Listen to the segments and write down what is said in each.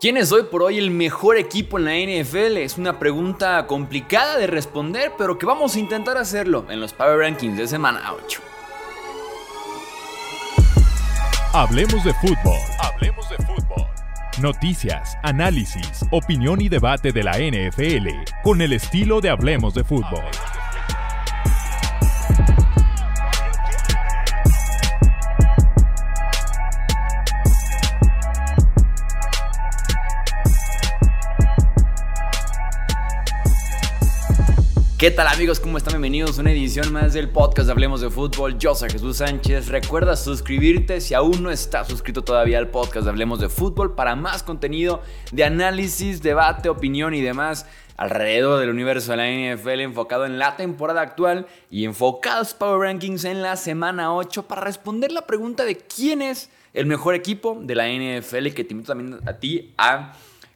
¿Quién es hoy por hoy el mejor equipo en la NFL? Es una pregunta complicada de responder, pero que vamos a intentar hacerlo en los Power Rankings de semana 8. Hablemos de fútbol. Hablemos de fútbol. Noticias, análisis, opinión y debate de la NFL con el estilo de Hablemos de fútbol. ¿Qué tal amigos? ¿Cómo están? Bienvenidos a una edición más del podcast Hablemos de Fútbol. Yo soy Jesús Sánchez. Recuerda suscribirte si aún no estás suscrito todavía al podcast Hablemos de Fútbol para más contenido de análisis, debate, opinión y demás alrededor del universo de la NFL enfocado en la temporada actual y enfocados Power Rankings en la semana 8 para responder la pregunta de quién es el mejor equipo de la NFL que te invito también a ti a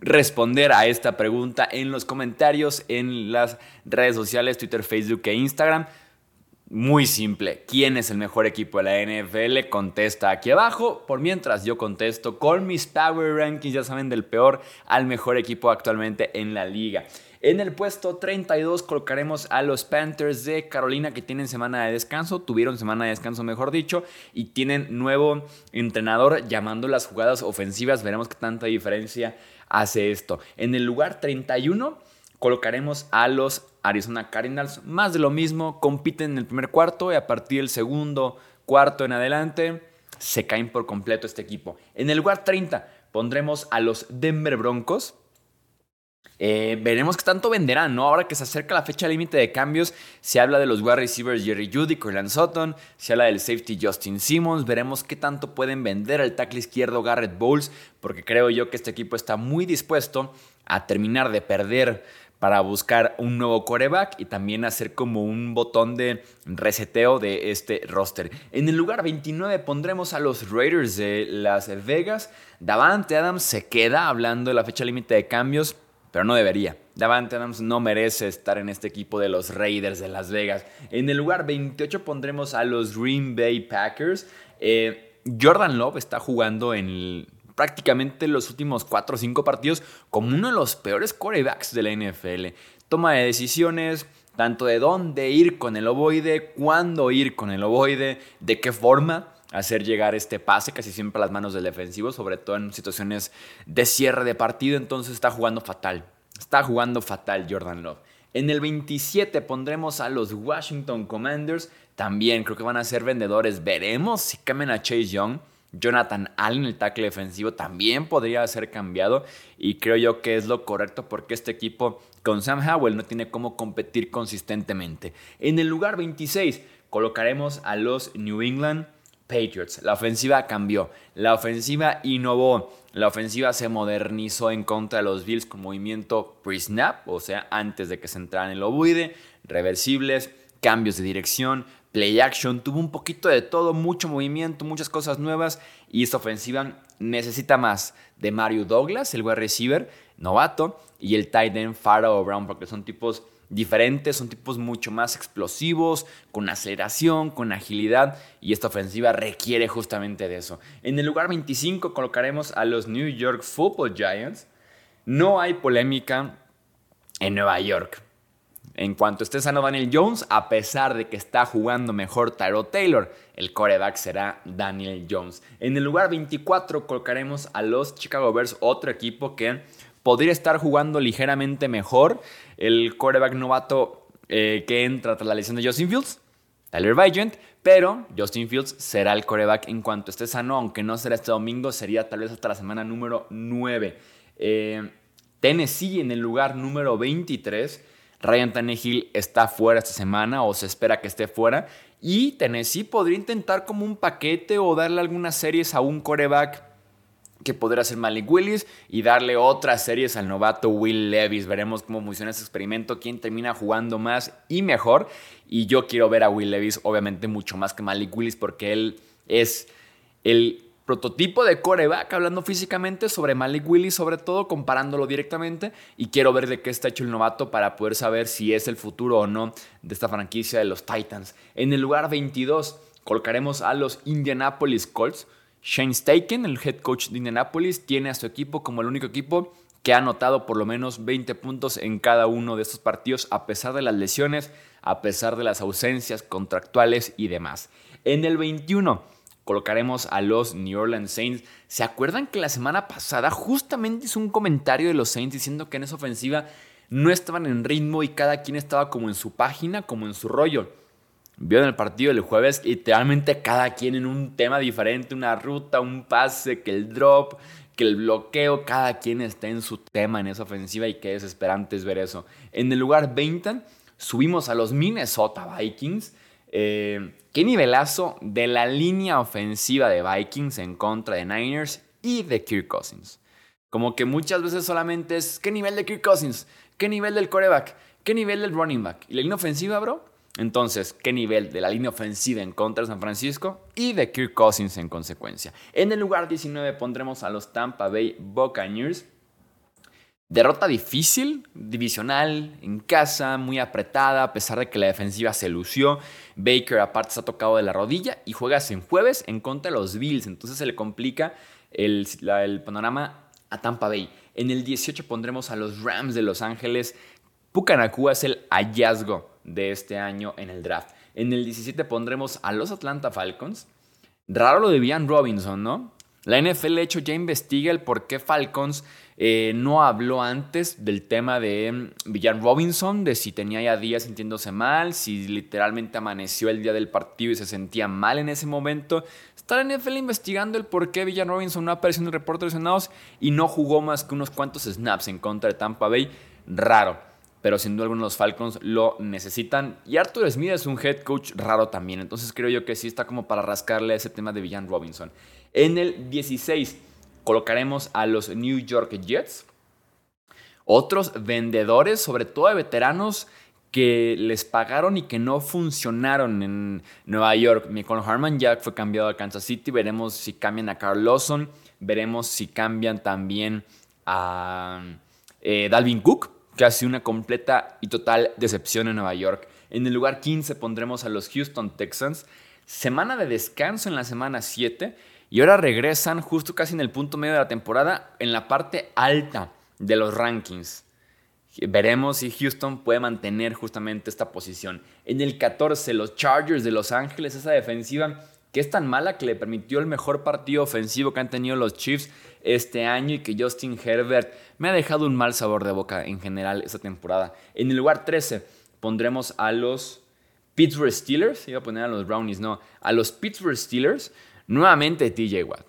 responder a esta pregunta en los comentarios en las redes sociales, Twitter, Facebook e Instagram. Muy simple, ¿quién es el mejor equipo de la NFL? Contesta aquí abajo. Por mientras yo contesto con mis Power Rankings, ya saben, del peor al mejor equipo actualmente en la liga. En el puesto 32 colocaremos a los Panthers de Carolina que tienen semana de descanso, tuvieron semana de descanso mejor dicho, y tienen nuevo entrenador llamando las jugadas ofensivas. Veremos qué tanta diferencia hace esto. En el lugar 31 colocaremos a los Arizona Cardinals. Más de lo mismo, compiten en el primer cuarto y a partir del segundo cuarto en adelante se caen por completo este equipo. En el lugar 30 pondremos a los Denver Broncos. Eh, veremos qué tanto venderán, ¿no? Ahora que se acerca la fecha límite de cambios, se habla de los wide receivers Jerry Judy, Corland Sutton, se habla del safety Justin Simmons, veremos qué tanto pueden vender al tackle izquierdo Garrett Bowles, porque creo yo que este equipo está muy dispuesto a terminar de perder para buscar un nuevo coreback y también hacer como un botón de reseteo de este roster. En el lugar 29 pondremos a los Raiders de Las Vegas. Davante Adams se queda hablando de la fecha límite de cambios pero no debería. Davante Adams no merece estar en este equipo de los Raiders de Las Vegas. En el lugar 28 pondremos a los Green Bay Packers. Eh, Jordan Love está jugando en prácticamente los últimos 4 o 5 partidos como uno de los peores quarterbacks de la NFL. Toma de decisiones, tanto de dónde ir con el ovoide, cuándo ir con el ovoide, de qué forma hacer llegar este pase casi siempre a las manos del defensivo, sobre todo en situaciones de cierre de partido, entonces está jugando fatal. Está jugando fatal Jordan Love. En el 27 pondremos a los Washington Commanders. También creo que van a ser vendedores. Veremos si cambian a Chase Young. Jonathan Allen, el tackle defensivo, también podría ser cambiado. Y creo yo que es lo correcto porque este equipo con Sam Howell no tiene cómo competir consistentemente. En el lugar 26 colocaremos a los New England Patriots. La ofensiva cambió, la ofensiva innovó, la ofensiva se modernizó en contra de los Bills con movimiento pre-snap, o sea, antes de que se entraran en el ovoide, reversibles, cambios de dirección, play action, tuvo un poquito de todo, mucho movimiento, muchas cosas nuevas y esta ofensiva necesita más de Mario Douglas, el wide receiver novato, y el tight end Pharaoh Brown, porque son tipos diferentes, son tipos mucho más explosivos, con aceleración, con agilidad, y esta ofensiva requiere justamente de eso. En el lugar 25 colocaremos a los New York Football Giants. No hay polémica en Nueva York. En cuanto esté sano Daniel Jones, a pesar de que está jugando mejor Tyro Taylor, el coreback será Daniel Jones. En el lugar 24 colocaremos a los Chicago Bears, otro equipo que podría estar jugando ligeramente mejor. El quarterback novato eh, que entra tras la lesión de Justin Fields, Tyler Vigent, pero Justin Fields será el coreback en cuanto esté sano, aunque no será este domingo, sería tal vez hasta la semana número 9. Eh, Tennessee en el lugar número 23. Ryan Tannehill está fuera esta semana o se espera que esté fuera. Y Tennessee podría intentar como un paquete o darle algunas series a un coreback que podrá hacer Malik Willis y darle otras series al novato Will Levis. Veremos cómo funciona ese experimento, quién termina jugando más y mejor. Y yo quiero ver a Will Levis, obviamente, mucho más que Malik Willis, porque él es el prototipo de coreback, hablando físicamente sobre Malik Willis, sobre todo comparándolo directamente. Y quiero ver de qué está hecho el novato para poder saber si es el futuro o no de esta franquicia de los Titans. En el lugar 22 colocaremos a los Indianapolis Colts Shane Steichen, el head coach de Indianapolis, tiene a su equipo como el único equipo que ha anotado por lo menos 20 puntos en cada uno de estos partidos, a pesar de las lesiones, a pesar de las ausencias contractuales y demás. En el 21 colocaremos a los New Orleans Saints. ¿Se acuerdan que la semana pasada justamente hizo un comentario de los Saints diciendo que en esa ofensiva no estaban en ritmo y cada quien estaba como en su página, como en su rollo? Vieron el partido del jueves, literalmente cada quien en un tema diferente, una ruta, un pase, que el drop, que el bloqueo, cada quien está en su tema en esa ofensiva y qué desesperante es ver eso. En el lugar 20 subimos a los Minnesota Vikings. Eh, qué nivelazo de la línea ofensiva de Vikings en contra de Niners y de Kirk Cousins. Como que muchas veces solamente es qué nivel de Kirk Cousins, qué nivel del coreback, qué nivel del running back. Y la línea ofensiva, bro, entonces, ¿qué nivel de la línea ofensiva en contra de San Francisco y de Kirk Cousins en consecuencia? En el lugar 19 pondremos a los Tampa Bay Buccaneers. Derrota difícil, divisional, en casa, muy apretada, a pesar de que la defensiva se lució. Baker aparte se ha tocado de la rodilla y juegas en jueves en contra de los Bills. Entonces se le complica el, panorama a Tampa Bay. En el 18 pondremos a los Rams de Los Ángeles. Pucanacua es el hallazgo de este año en el draft. En el 17 pondremos a los Atlanta Falcons. Raro lo de Bian Robinson, ¿no? La NFL, de hecho, ya investiga el por qué Falcons eh, no habló antes del tema de Villan mm, Robinson, de si tenía ya días sintiéndose mal, si literalmente amaneció el día del partido y se sentía mal en ese momento. Está la NFL investigando el por qué Villan Robinson no apareció en el reporte de lesionados y no jugó más que unos cuantos snaps en contra de Tampa Bay. Raro pero sin duda alguna los Falcons lo necesitan. Y Arthur Smith es un head coach raro también, entonces creo yo que sí está como para rascarle ese tema de Villan Robinson. En el 16 colocaremos a los New York Jets. Otros vendedores, sobre todo de veteranos, que les pagaron y que no funcionaron en Nueva York. Michael Harman ya fue cambiado a Kansas City. Veremos si cambian a Carl Lawson. Veremos si cambian también a eh, Dalvin Cook casi una completa y total decepción en Nueva York. En el lugar 15 pondremos a los Houston Texans. Semana de descanso en la semana 7 y ahora regresan justo casi en el punto medio de la temporada en la parte alta de los rankings. Veremos si Houston puede mantener justamente esta posición. En el 14, los Chargers de Los Ángeles, esa defensiva que es tan mala que le permitió el mejor partido ofensivo que han tenido los Chiefs este año y que Justin Herbert me ha dejado un mal sabor de boca en general esta temporada. En el lugar 13 pondremos a los Pittsburgh Steelers, iba a poner a los Brownies, no, a los Pittsburgh Steelers, nuevamente TJ Watt.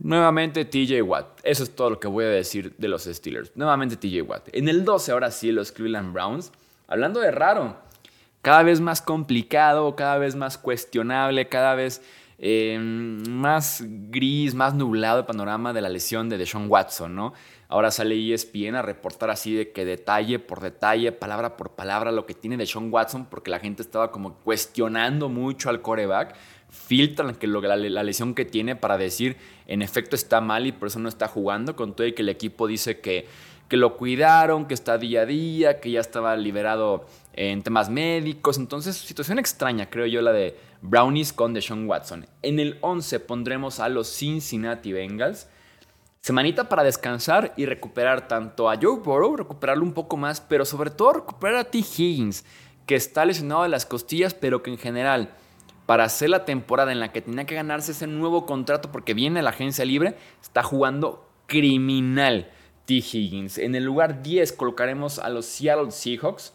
Nuevamente TJ Watt. Eso es todo lo que voy a decir de los Steelers. Nuevamente TJ Watt. En el 12 ahora sí los Cleveland Browns. Hablando de raro, cada vez más complicado, cada vez más cuestionable, cada vez eh, más gris, más nublado el panorama de la lesión de Deshaun Watson, ¿no? Ahora sale ESPN a reportar así de que detalle por detalle, palabra por palabra, lo que tiene Deshaun Watson, porque la gente estaba como cuestionando mucho al coreback. Filtran que la, la, lesión que tiene para decir, en efecto está mal y por eso no está jugando, con todo y que el equipo dice que, que lo cuidaron, que está día a día, que ya estaba liberado en temas médicos. Entonces, situación extraña, creo yo, la de Brownies con Deshaun Watson. En el 11 pondremos a los Cincinnati Bengals. Semanita para descansar y recuperar tanto a Joe Burrow, recuperarlo un poco más, pero sobre todo recuperar a T. Higgins, que está lesionado de las costillas, pero que en general, para hacer la temporada en la que tenía que ganarse ese nuevo contrato porque viene la agencia libre, está jugando criminal T. Higgins. En el lugar 10 colocaremos a los Seattle Seahawks.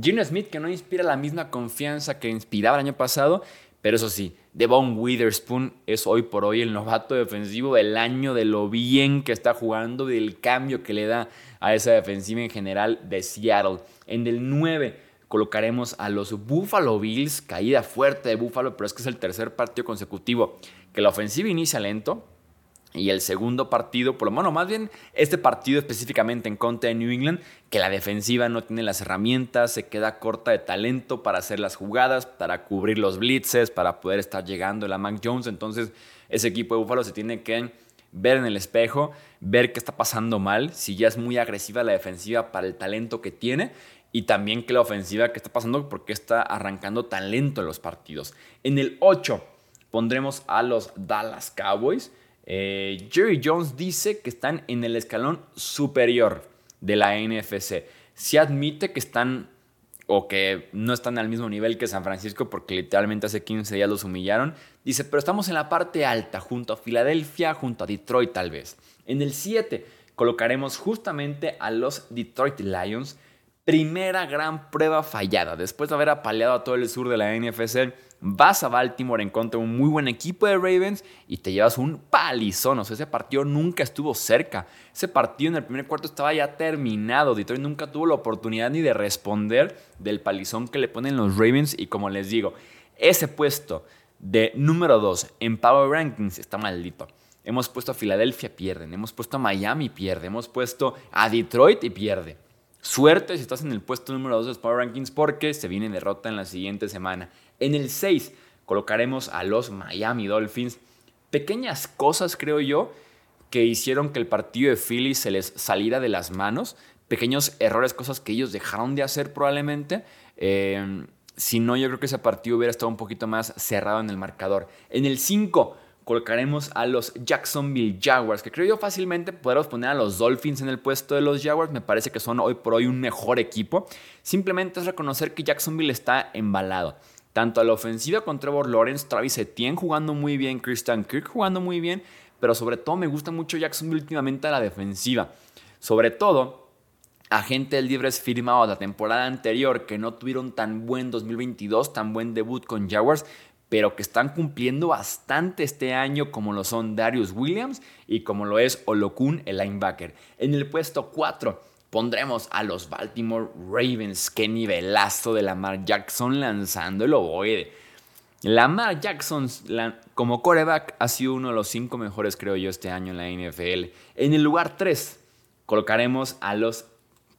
Gino Smith, que no inspira la misma confianza que inspiraba el año pasado, pero eso sí, Devon Witherspoon es hoy por hoy el novato defensivo del año, de lo bien que está jugando, del cambio que le da a esa defensiva en general de Seattle. En el 9 colocaremos a los Buffalo Bills, caída fuerte de Buffalo, pero es que es el tercer partido consecutivo que la ofensiva inicia lento, y el segundo partido, por lo menos más bien este partido específicamente en contra de New England, que la defensiva no tiene las herramientas, se queda corta de talento para hacer las jugadas, para cubrir los blitzes, para poder estar llegando a Mac Jones. Entonces ese equipo de Búfalo se tiene que ver en el espejo, ver qué está pasando mal, si ya es muy agresiva la defensiva para el talento que tiene y también que la ofensiva que está pasando porque está arrancando tan lento en los partidos. En el 8 pondremos a los Dallas Cowboys Eh, Jerry Jones dice que están en el escalón superior de la NFC. Se admite que están o que no están al mismo nivel que San Francisco porque literalmente hace 15 días los humillaron. Dice, pero estamos en la parte alta, junto a Filadelfia, junto a Detroit tal vez. En el 7 colocaremos justamente a los Detroit Lions. Primera gran prueba fallada. Después de haber apaleado a todo el sur de la NFC, vas a Baltimore en contra de un muy buen equipo de Ravens y te llevas un palizón. O sea, ese partido nunca estuvo cerca. Ese partido en el primer cuarto estaba ya terminado. Detroit nunca tuvo la oportunidad ni de responder del palizón que le ponen los Ravens. Y como les digo, ese puesto de número 2 en Power Rankings está maldito. Hemos puesto a Filadelfia, pierden. Hemos puesto a Miami, pierde. Hemos puesto a Detroit y pierde. Suerte si estás en el puesto número 2 de los Power Rankings porque se viene derrota en la siguiente semana. En el 6 colocaremos a los Miami Dolphins. Pequeñas cosas, creo yo, que hicieron que el partido de Philly se les saliera de las manos. Pequeños errores, cosas que ellos dejaron de hacer probablemente. Eh, si no, yo creo que ese partido hubiera estado un poquito más cerrado en el marcador. En el 5 colocaremos a los Jacksonville Jaguars, que creo yo fácilmente podremos poner a los Dolphins en el puesto de los Jaguars. Me parece que son hoy por hoy un mejor equipo. Simplemente es reconocer que Jacksonville está embalado. Tanto a la ofensiva con Trevor Lawrence, Travis Etienne jugando muy bien, Christian Kirk jugando muy bien, pero sobre todo me gusta mucho Jacksonville últimamente a la defensiva. Sobre todo, agentes libres firmados la temporada anterior que no tuvieron tan buen 2022, tan buen debut con Jaguars, pero que están cumpliendo bastante este año, como lo son Darius Williams y como lo es Olokun, el linebacker. En el puesto 4 pondremos a los Baltimore Ravens. Qué nivelazo de Lamar Jackson lanzando el ovoide. Lamar Jackson como coreback ha sido uno de los cinco mejores, creo yo, este año en la NFL. En el lugar 3 colocaremos a los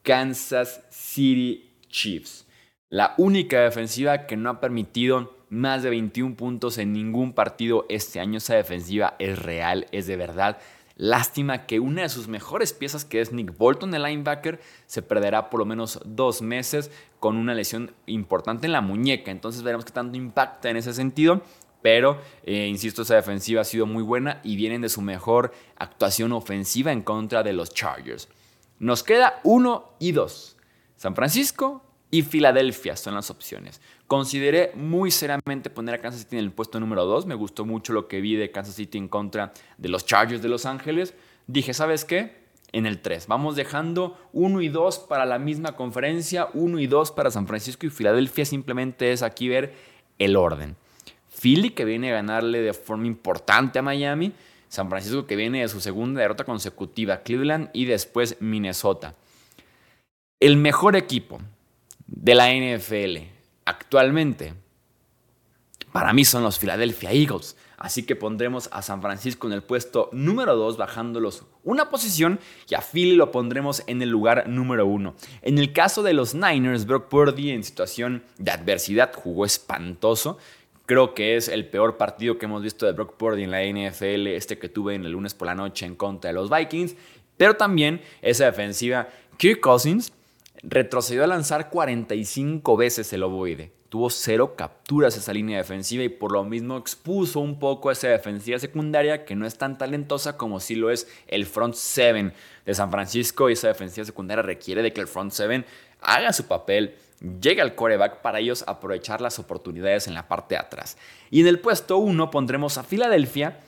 Kansas City Chiefs. La única defensiva que no ha permitido más de 21 puntos en ningún partido este año. Esa defensiva es real, es de verdad. Lástima que una de sus mejores piezas, que es Nick Bolton, el linebacker, se perderá por lo menos dos meses con una lesión importante en la muñeca. Entonces veremos qué tanto impacta en ese sentido. Pero, eh, insisto, esa defensiva ha sido muy buena y vienen de su mejor actuación ofensiva en contra de los Chargers. Nos queda uno y dos. San Francisco y Filadelfia son las opciones. Consideré muy seriamente poner a Kansas City en el puesto número 2. Me gustó mucho lo que vi de Kansas City en contra de los Chargers de Los Ángeles. Dije, ¿sabes qué? En el 3. Vamos dejando 1 y 2 para la misma conferencia, 1 y 2 para San Francisco y Filadelfia. Simplemente es aquí ver el orden. Philly que viene a ganarle de forma importante a Miami. San Francisco que viene de su segunda derrota consecutiva. Cleveland y después Minnesota. El mejor equipo de la NFL actualmente, para mí son los Philadelphia Eagles. Así que pondremos a San Francisco en el puesto número 2, bajándolos una posición, y a Philly lo pondremos en el lugar número 1. En el caso de los Niners, Brock Purdy en situación de adversidad jugó espantoso. Creo que es el peor partido que hemos visto de Brock Purdy en la NFL, este que tuve en el lunes por la noche en contra de los Vikings. Pero también esa defensiva, Kirk Cousins, retrocedió a lanzar 45 veces el ovoide. Tuvo cero capturas esa línea defensiva y por lo mismo expuso un poco esa defensiva secundaria que no es tan talentosa como si lo es el front seven de San Francisco y esa defensiva secundaria requiere de que el front seven haga su papel, llegue al coreback para ellos aprovechar las oportunidades en la parte de atrás. Y en el puesto 1 pondremos a Filadelfia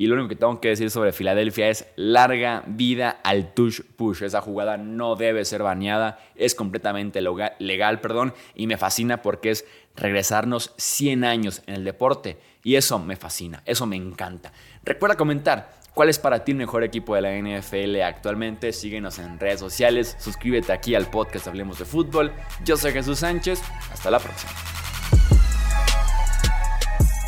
y lo único que tengo que decir sobre Filadelfia es larga vida al touch push. Esa jugada no debe ser baneada, es completamente legal, perdón, y me fascina porque es regresarnos 100 años en el deporte y eso me fascina, eso me encanta. Recuerda comentar cuál es para ti el mejor equipo de la NFL actualmente. Síguenos en redes sociales, suscríbete aquí al podcast Hablemos de Fútbol. Yo soy Jesús Sánchez, hasta la próxima.